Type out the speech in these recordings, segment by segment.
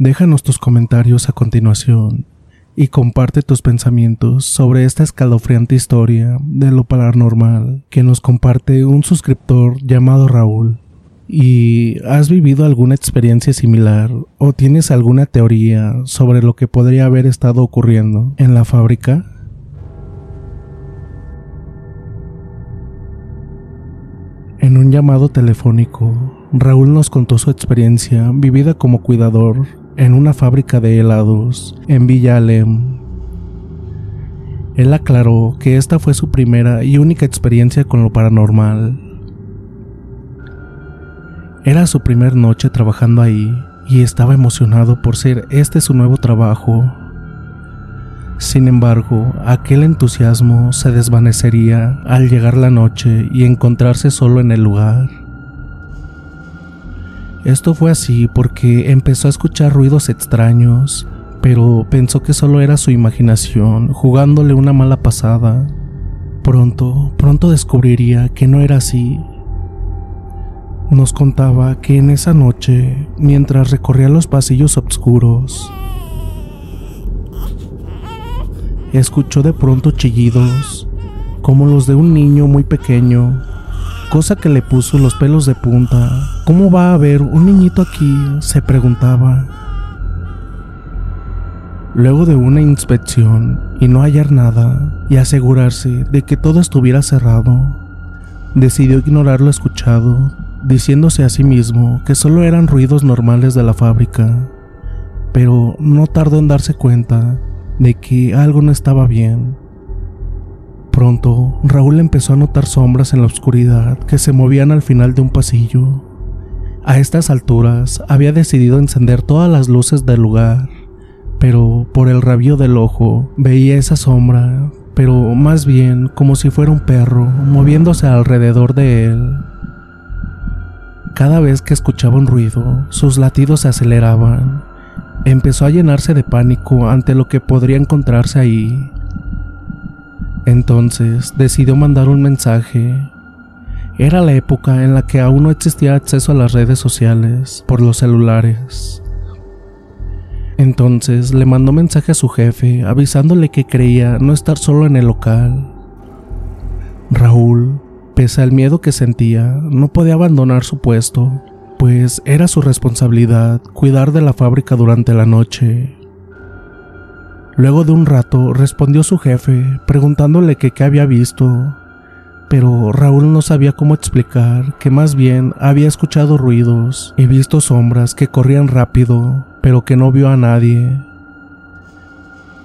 Déjanos tus comentarios a continuación y comparte tus pensamientos sobre esta escalofriante historia de lo paranormal que nos comparte un suscriptor llamado Raúl. ¿Y has vivido alguna experiencia similar o tienes alguna teoría sobre lo que podría haber estado ocurriendo en la fábrica? En un llamado telefónico, Raúl nos contó su experiencia vivida como cuidador en una fábrica de helados en Villa Alem. Él aclaró que esta fue su primera y única experiencia con lo paranormal. Era su primer noche trabajando ahí y estaba emocionado por ser este su nuevo trabajo. Sin embargo, aquel entusiasmo se desvanecería al llegar la noche y encontrarse solo en el lugar. Esto fue así porque empezó a escuchar ruidos extraños, pero pensó que solo era su imaginación jugándole una mala pasada. Pronto, pronto descubriría que no era así. Nos contaba que en esa noche, mientras recorría los pasillos oscuros, escuchó de pronto chillidos, como los de un niño muy pequeño cosa que le puso los pelos de punta. ¿Cómo va a haber un niñito aquí? se preguntaba. Luego de una inspección y no hallar nada y asegurarse de que todo estuviera cerrado, decidió ignorar lo escuchado, diciéndose a sí mismo que solo eran ruidos normales de la fábrica, pero no tardó en darse cuenta de que algo no estaba bien. Pronto, Raúl empezó a notar sombras en la oscuridad que se movían al final de un pasillo. A estas alturas, había decidido encender todas las luces del lugar, pero por el rabillo del ojo veía esa sombra, pero más bien como si fuera un perro moviéndose alrededor de él. Cada vez que escuchaba un ruido, sus latidos se aceleraban. Empezó a llenarse de pánico ante lo que podría encontrarse ahí. Entonces decidió mandar un mensaje. Era la época en la que aún no existía acceso a las redes sociales por los celulares. Entonces le mandó mensaje a su jefe avisándole que creía no estar solo en el local. Raúl, pese al miedo que sentía, no podía abandonar su puesto, pues era su responsabilidad cuidar de la fábrica durante la noche. Luego de un rato respondió su jefe preguntándole que qué había visto, pero Raúl no sabía cómo explicar que más bien había escuchado ruidos y visto sombras que corrían rápido, pero que no vio a nadie.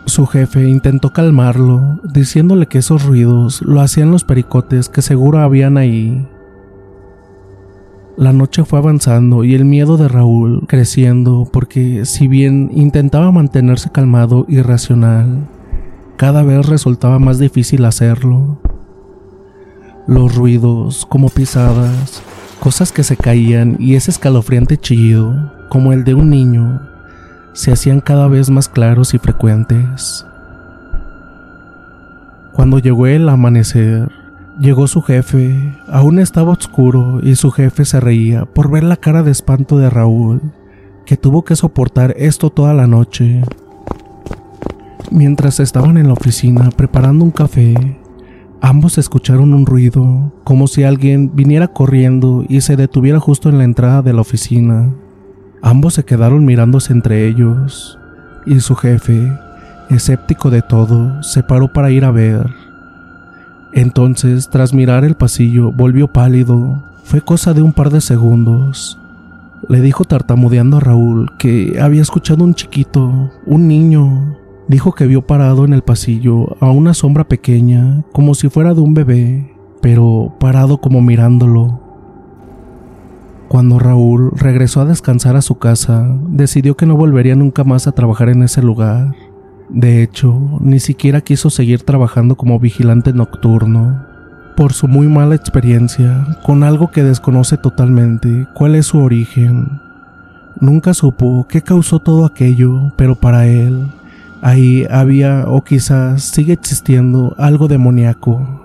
Su jefe intentó calmarlo, diciéndole que esos ruidos lo hacían los pericotes que seguro habían ahí, la noche fue avanzando y el miedo de Raúl creciendo porque si bien intentaba mantenerse calmado y racional, cada vez resultaba más difícil hacerlo. Los ruidos, como pisadas, cosas que se caían y ese escalofriante chillido, como el de un niño, se hacían cada vez más claros y frecuentes. Cuando llegó el amanecer, Llegó su jefe, aún estaba oscuro y su jefe se reía por ver la cara de espanto de Raúl, que tuvo que soportar esto toda la noche. Mientras estaban en la oficina preparando un café, ambos escucharon un ruido, como si alguien viniera corriendo y se detuviera justo en la entrada de la oficina. Ambos se quedaron mirándose entre ellos, y su jefe, escéptico de todo, se paró para ir a ver. Entonces, tras mirar el pasillo, volvió pálido. Fue cosa de un par de segundos. Le dijo tartamudeando a Raúl que había escuchado un chiquito, un niño. Dijo que vio parado en el pasillo a una sombra pequeña, como si fuera de un bebé, pero parado como mirándolo. Cuando Raúl regresó a descansar a su casa, decidió que no volvería nunca más a trabajar en ese lugar. De hecho, ni siquiera quiso seguir trabajando como vigilante nocturno, por su muy mala experiencia con algo que desconoce totalmente cuál es su origen. Nunca supo qué causó todo aquello, pero para él, ahí había o quizás sigue existiendo algo demoníaco.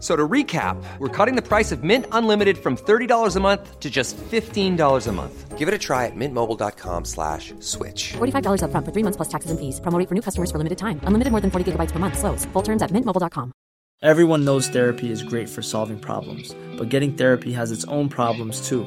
So to recap, we're cutting the price of Mint Unlimited from $30 a month to just $15 a month. Give it a try at mintmobile.com slash switch. $45 upfront for three months plus taxes and fees. Promo rate for new customers for limited time. Unlimited more than 40 gigabytes per month. Slows. Full terms at mintmobile.com. Everyone knows therapy is great for solving problems, but getting therapy has its own problems too,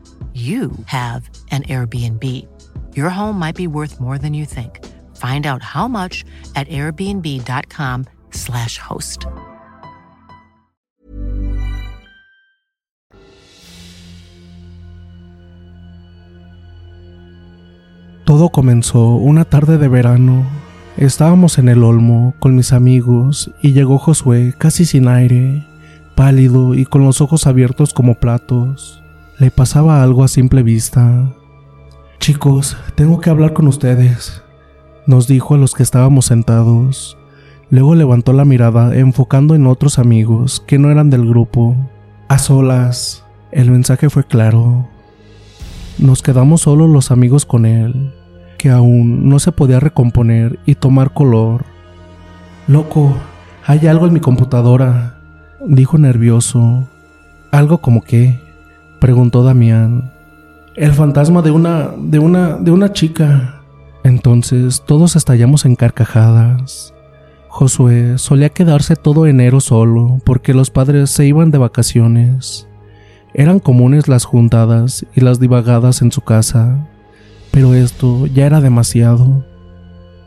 you have an Airbnb. Your home might be worth more than you think. Find out how much at airbnb.com/slash host. Todo comenzó una tarde de verano. Estábamos en el olmo con mis amigos y llegó Josué casi sin aire, pálido y con los ojos abiertos como platos. Le pasaba algo a simple vista. Chicos, tengo que hablar con ustedes, nos dijo a los que estábamos sentados. Luego levantó la mirada enfocando en otros amigos que no eran del grupo. A solas, el mensaje fue claro. Nos quedamos solos los amigos con él, que aún no se podía recomponer y tomar color. Loco, hay algo en mi computadora, dijo nervioso. ¿Algo como qué? Preguntó Damián. El fantasma de una de una de una chica. Entonces todos estallamos en carcajadas. Josué solía quedarse todo enero solo porque los padres se iban de vacaciones. Eran comunes las juntadas y las divagadas en su casa, pero esto ya era demasiado.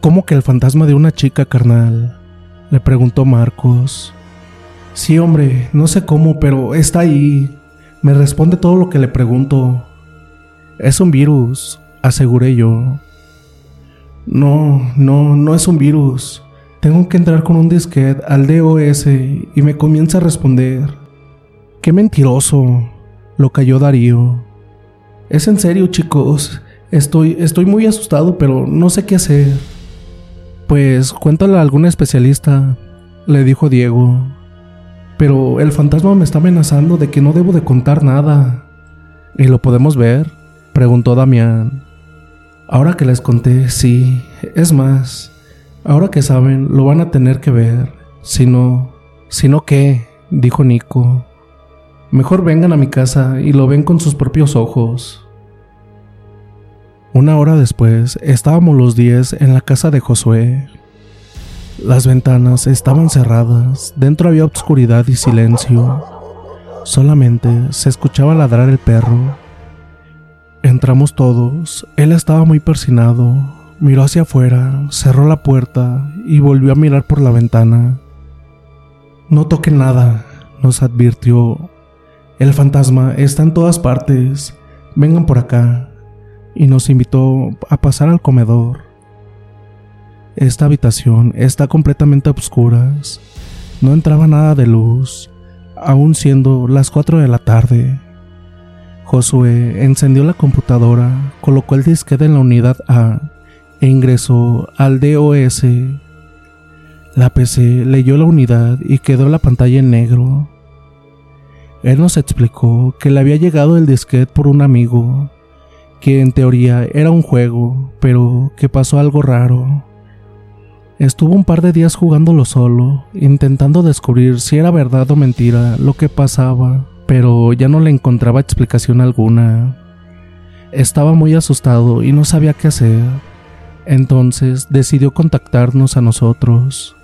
¿Cómo que el fantasma de una chica carnal? le preguntó Marcos. Sí, hombre, no sé cómo, pero está ahí. Me responde todo lo que le pregunto. Es un virus, aseguré yo. No, no, no es un virus. Tengo que entrar con un disquete al DOS y me comienza a responder. ¡Qué mentiroso! Lo cayó Darío. Es en serio, chicos. Estoy, estoy muy asustado, pero no sé qué hacer. Pues cuéntale a algún especialista, le dijo Diego. Pero el fantasma me está amenazando de que no debo de contar nada. ¿Y lo podemos ver? preguntó Damián. Ahora que les conté, sí. Es más, ahora que saben, lo van a tener que ver. Si no... Si no, ¿qué? dijo Nico. Mejor vengan a mi casa y lo ven con sus propios ojos. Una hora después estábamos los 10 en la casa de Josué. Las ventanas estaban cerradas, dentro había oscuridad y silencio. Solamente se escuchaba ladrar el perro. Entramos todos, él estaba muy persinado, miró hacia afuera, cerró la puerta y volvió a mirar por la ventana. No toquen nada, nos advirtió. El fantasma está en todas partes, vengan por acá. Y nos invitó a pasar al comedor. Esta habitación está completamente a oscuras. No entraba nada de luz, aún siendo las 4 de la tarde. Josué encendió la computadora, colocó el disquete en la unidad A e ingresó al DOS. La PC leyó la unidad y quedó la pantalla en negro. Él nos explicó que le había llegado el disquete por un amigo, que en teoría era un juego, pero que pasó algo raro. Estuvo un par de días jugándolo solo, intentando descubrir si era verdad o mentira lo que pasaba, pero ya no le encontraba explicación alguna. Estaba muy asustado y no sabía qué hacer. Entonces decidió contactarnos a nosotros.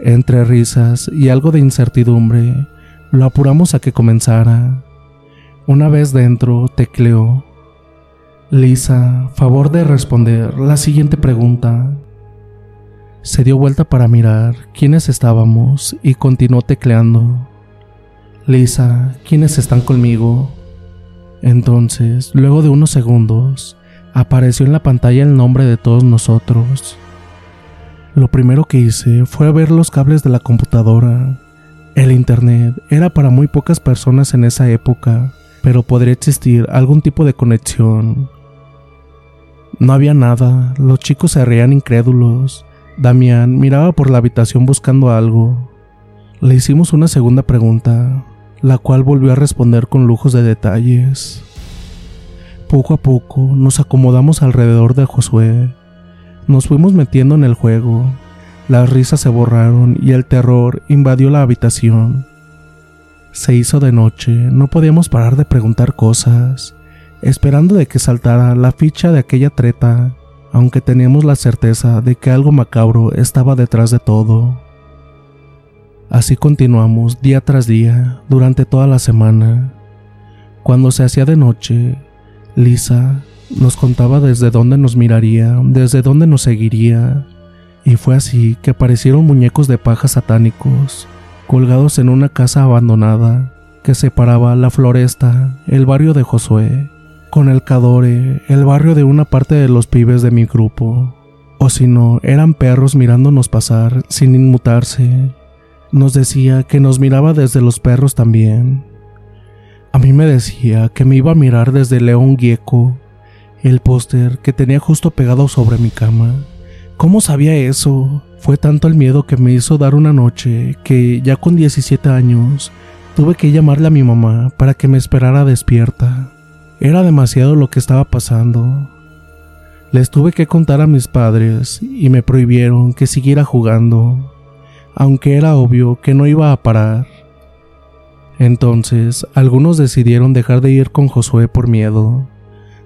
Entre risas y algo de incertidumbre, lo apuramos a que comenzara. Una vez dentro, tecleó. Lisa, favor de responder la siguiente pregunta. Se dio vuelta para mirar quiénes estábamos y continuó tecleando. Lisa, ¿quiénes están conmigo? Entonces, luego de unos segundos, apareció en la pantalla el nombre de todos nosotros. Lo primero que hice fue ver los cables de la computadora el Internet era para muy pocas personas en esa época, pero podría existir algún tipo de conexión. No había nada, los chicos se reían incrédulos. Damián miraba por la habitación buscando algo. Le hicimos una segunda pregunta, la cual volvió a responder con lujos de detalles. Poco a poco nos acomodamos alrededor de Josué. Nos fuimos metiendo en el juego, las risas se borraron y el terror invadió la habitación. Se hizo de noche, no podíamos parar de preguntar cosas, esperando de que saltara la ficha de aquella treta, aunque teníamos la certeza de que algo macabro estaba detrás de todo. Así continuamos día tras día durante toda la semana. Cuando se hacía de noche, Lisa nos contaba desde dónde nos miraría, desde dónde nos seguiría, y fue así que aparecieron muñecos de paja satánicos, colgados en una casa abandonada que separaba la floresta, el barrio de Josué, con el Cadore, el barrio de una parte de los pibes de mi grupo. O si no, eran perros mirándonos pasar sin inmutarse. Nos decía que nos miraba desde los perros también. A mí me decía que me iba a mirar desde León Gieco, el póster que tenía justo pegado sobre mi cama. ¿Cómo sabía eso? Fue tanto el miedo que me hizo dar una noche que, ya con 17 años, tuve que llamarle a mi mamá para que me esperara despierta. Era demasiado lo que estaba pasando. Les tuve que contar a mis padres y me prohibieron que siguiera jugando, aunque era obvio que no iba a parar. Entonces, algunos decidieron dejar de ir con Josué por miedo.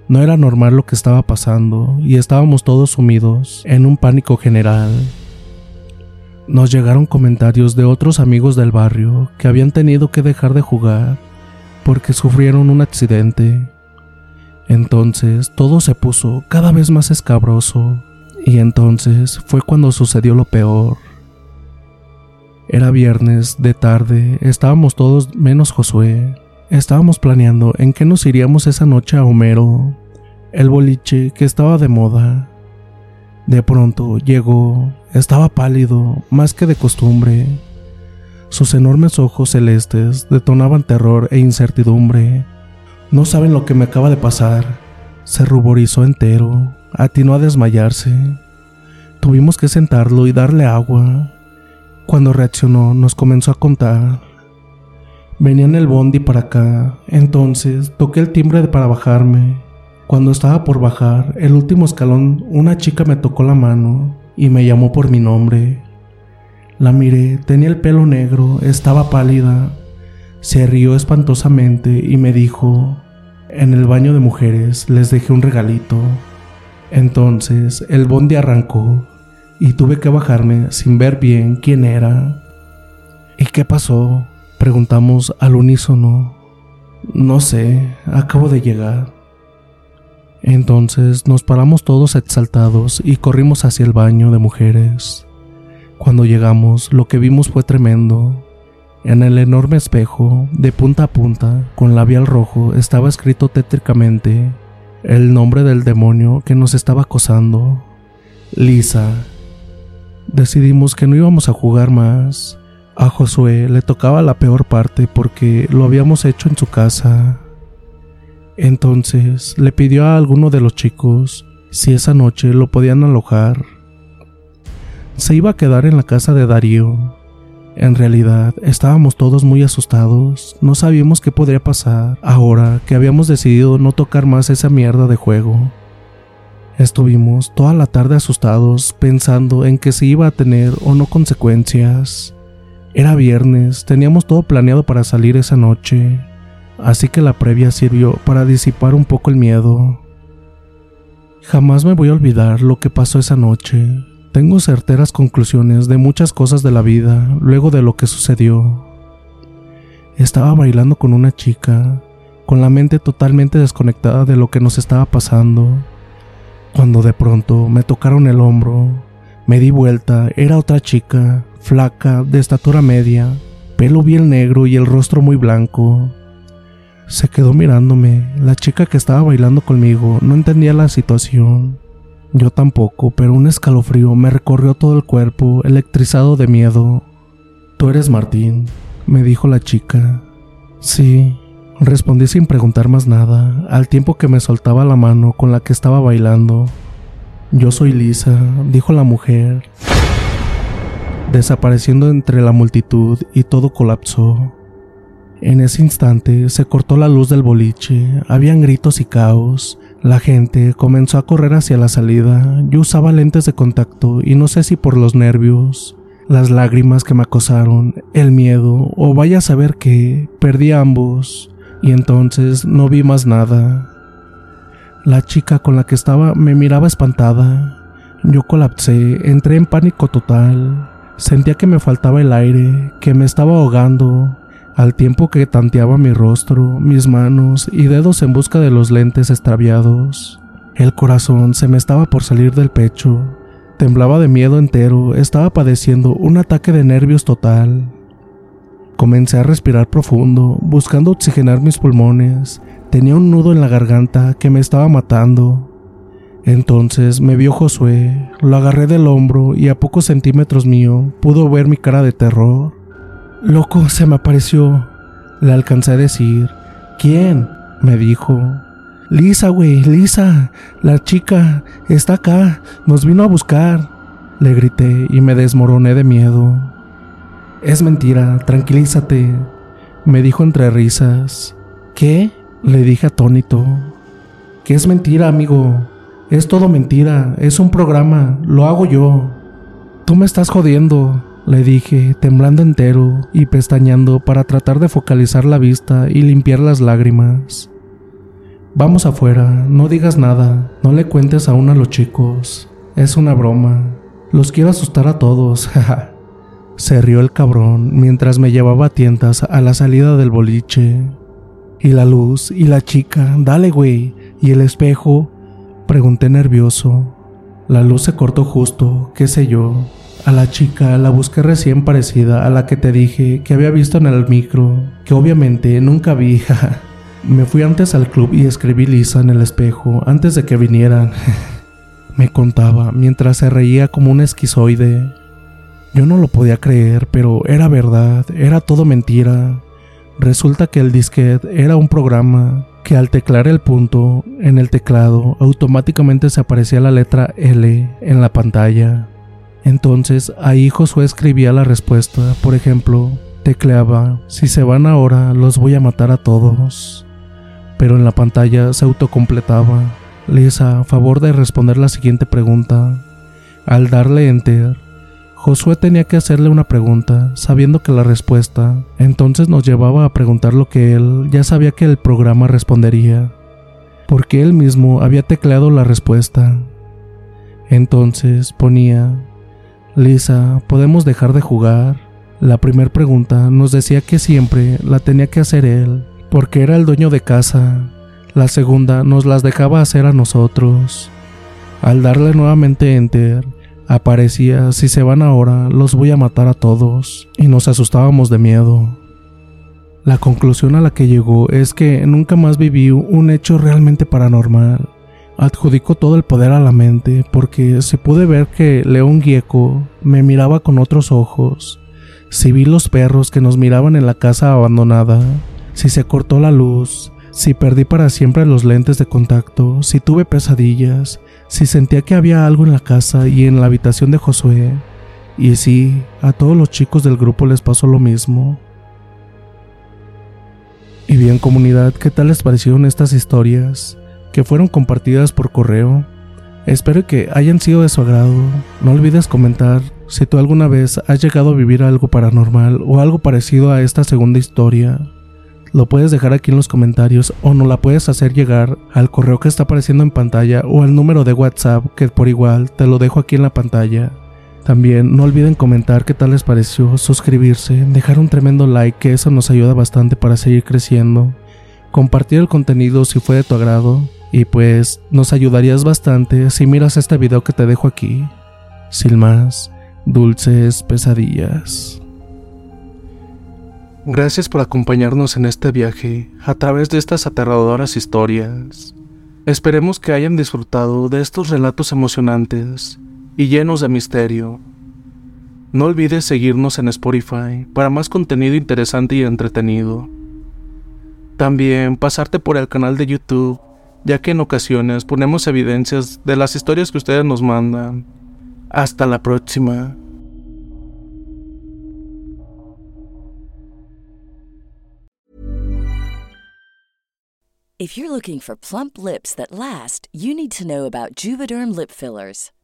No era normal lo que estaba pasando y estábamos todos sumidos en un pánico general. Nos llegaron comentarios de otros amigos del barrio que habían tenido que dejar de jugar porque sufrieron un accidente. Entonces todo se puso cada vez más escabroso y entonces fue cuando sucedió lo peor. Era viernes de tarde, estábamos todos menos Josué, Estábamos planeando en qué nos iríamos esa noche a Homero, el boliche que estaba de moda. De pronto llegó, estaba pálido, más que de costumbre. Sus enormes ojos celestes detonaban terror e incertidumbre. No saben lo que me acaba de pasar. Se ruborizó entero, atinó a desmayarse. Tuvimos que sentarlo y darle agua. Cuando reaccionó nos comenzó a contar Venía en el bondi para acá, entonces toqué el timbre para bajarme. Cuando estaba por bajar el último escalón, una chica me tocó la mano y me llamó por mi nombre. La miré, tenía el pelo negro, estaba pálida. Se rió espantosamente y me dijo, en el baño de mujeres les dejé un regalito. Entonces el bondi arrancó y tuve que bajarme sin ver bien quién era. ¿Y qué pasó? Preguntamos al unísono. No sé, acabo de llegar. Entonces nos paramos todos exaltados y corrimos hacia el baño de mujeres. Cuando llegamos, lo que vimos fue tremendo. En el enorme espejo, de punta a punta, con labial rojo, estaba escrito tétricamente el nombre del demonio que nos estaba acosando. Lisa. Decidimos que no íbamos a jugar más. A Josué le tocaba la peor parte porque lo habíamos hecho en su casa. Entonces le pidió a alguno de los chicos si esa noche lo podían alojar. Se iba a quedar en la casa de Darío. En realidad estábamos todos muy asustados, no sabíamos qué podría pasar ahora que habíamos decidido no tocar más esa mierda de juego. Estuvimos toda la tarde asustados pensando en que si iba a tener o no consecuencias. Era viernes, teníamos todo planeado para salir esa noche, así que la previa sirvió para disipar un poco el miedo. Jamás me voy a olvidar lo que pasó esa noche. Tengo certeras conclusiones de muchas cosas de la vida luego de lo que sucedió. Estaba bailando con una chica, con la mente totalmente desconectada de lo que nos estaba pasando, cuando de pronto me tocaron el hombro, me di vuelta, era otra chica, flaca, de estatura media, pelo bien negro y el rostro muy blanco. Se quedó mirándome, la chica que estaba bailando conmigo no entendía la situación. Yo tampoco, pero un escalofrío me recorrió todo el cuerpo, electrizado de miedo. Tú eres Martín, me dijo la chica. Sí, respondí sin preguntar más nada, al tiempo que me soltaba la mano con la que estaba bailando. Yo soy Lisa, dijo la mujer, desapareciendo entre la multitud y todo colapsó. En ese instante se cortó la luz del boliche, habían gritos y caos, la gente comenzó a correr hacia la salida. Yo usaba lentes de contacto y no sé si por los nervios, las lágrimas que me acosaron, el miedo o vaya a saber que perdí ambos y entonces no vi más nada. La chica con la que estaba me miraba espantada. Yo colapsé, entré en pánico total. Sentía que me faltaba el aire, que me estaba ahogando al tiempo que tanteaba mi rostro, mis manos y dedos en busca de los lentes extraviados. El corazón se me estaba por salir del pecho. Temblaba de miedo entero, estaba padeciendo un ataque de nervios total. Comencé a respirar profundo, buscando oxigenar mis pulmones. Tenía un nudo en la garganta que me estaba matando. Entonces me vio Josué, lo agarré del hombro y a pocos centímetros mío pudo ver mi cara de terror. Loco, se me apareció. Le alcancé a decir. ¿Quién? me dijo. Lisa, güey, Lisa, la chica, está acá, nos vino a buscar. Le grité y me desmoroné de miedo. Es mentira, tranquilízate, me dijo entre risas. ¿Qué? Le dije atónito. Que es mentira, amigo. Es todo mentira, es un programa, lo hago yo. Tú me estás jodiendo, le dije, temblando entero y pestañeando para tratar de focalizar la vista y limpiar las lágrimas. Vamos afuera, no digas nada, no le cuentes aún a los chicos. Es una broma. Los quiero asustar a todos, jaja. Se rió el cabrón mientras me llevaba a tientas a la salida del boliche. ¿Y la luz? ¿Y la chica? Dale, güey. ¿Y el espejo? Pregunté nervioso. La luz se cortó justo, qué sé yo. A la chica la busqué recién parecida a la que te dije que había visto en el micro, que obviamente nunca vi. Me fui antes al club y escribí Lisa en el espejo antes de que vinieran. Me contaba mientras se reía como un esquizoide. Yo no lo podía creer, pero era verdad, era todo mentira. Resulta que el disquete era un programa que al teclar el punto en el teclado automáticamente se aparecía la letra L en la pantalla. Entonces ahí Josué escribía la respuesta, por ejemplo, tecleaba, si se van ahora los voy a matar a todos. Pero en la pantalla se autocompletaba, Lisa, a favor de responder la siguiente pregunta. Al darle enter, Josué tenía que hacerle una pregunta, sabiendo que la respuesta entonces nos llevaba a preguntar lo que él ya sabía que el programa respondería, porque él mismo había tecleado la respuesta. Entonces ponía, Lisa, ¿podemos dejar de jugar? La primera pregunta nos decía que siempre la tenía que hacer él, porque era el dueño de casa. La segunda nos las dejaba hacer a nosotros. Al darle nuevamente enter, aparecía, si se van ahora, los voy a matar a todos, y nos asustábamos de miedo. La conclusión a la que llegó es que nunca más viví un hecho realmente paranormal. Adjudicó todo el poder a la mente porque se pude ver que León Gieco me miraba con otros ojos, si vi los perros que nos miraban en la casa abandonada, si se cortó la luz, si perdí para siempre los lentes de contacto, si tuve pesadillas, si sentía que había algo en la casa y en la habitación de Josué. Y sí, a todos los chicos del grupo les pasó lo mismo. Y bien comunidad, ¿qué tal les parecieron estas historias que fueron compartidas por correo? Espero que hayan sido de su agrado. No olvides comentar si tú alguna vez has llegado a vivir algo paranormal o algo parecido a esta segunda historia. Lo puedes dejar aquí en los comentarios o no la puedes hacer llegar al correo que está apareciendo en pantalla o al número de WhatsApp que por igual te lo dejo aquí en la pantalla. También no olviden comentar qué tal les pareció, suscribirse, dejar un tremendo like que eso nos ayuda bastante para seguir creciendo, compartir el contenido si fue de tu agrado y pues nos ayudarías bastante si miras este video que te dejo aquí. Sin más, dulces pesadillas. Gracias por acompañarnos en este viaje a través de estas aterradoras historias. Esperemos que hayan disfrutado de estos relatos emocionantes y llenos de misterio. No olvides seguirnos en Spotify para más contenido interesante y entretenido. También pasarte por el canal de YouTube, ya que en ocasiones ponemos evidencias de las historias que ustedes nos mandan. Hasta la próxima. If you're looking for plump lips that last, you need to know about Juvederm lip fillers.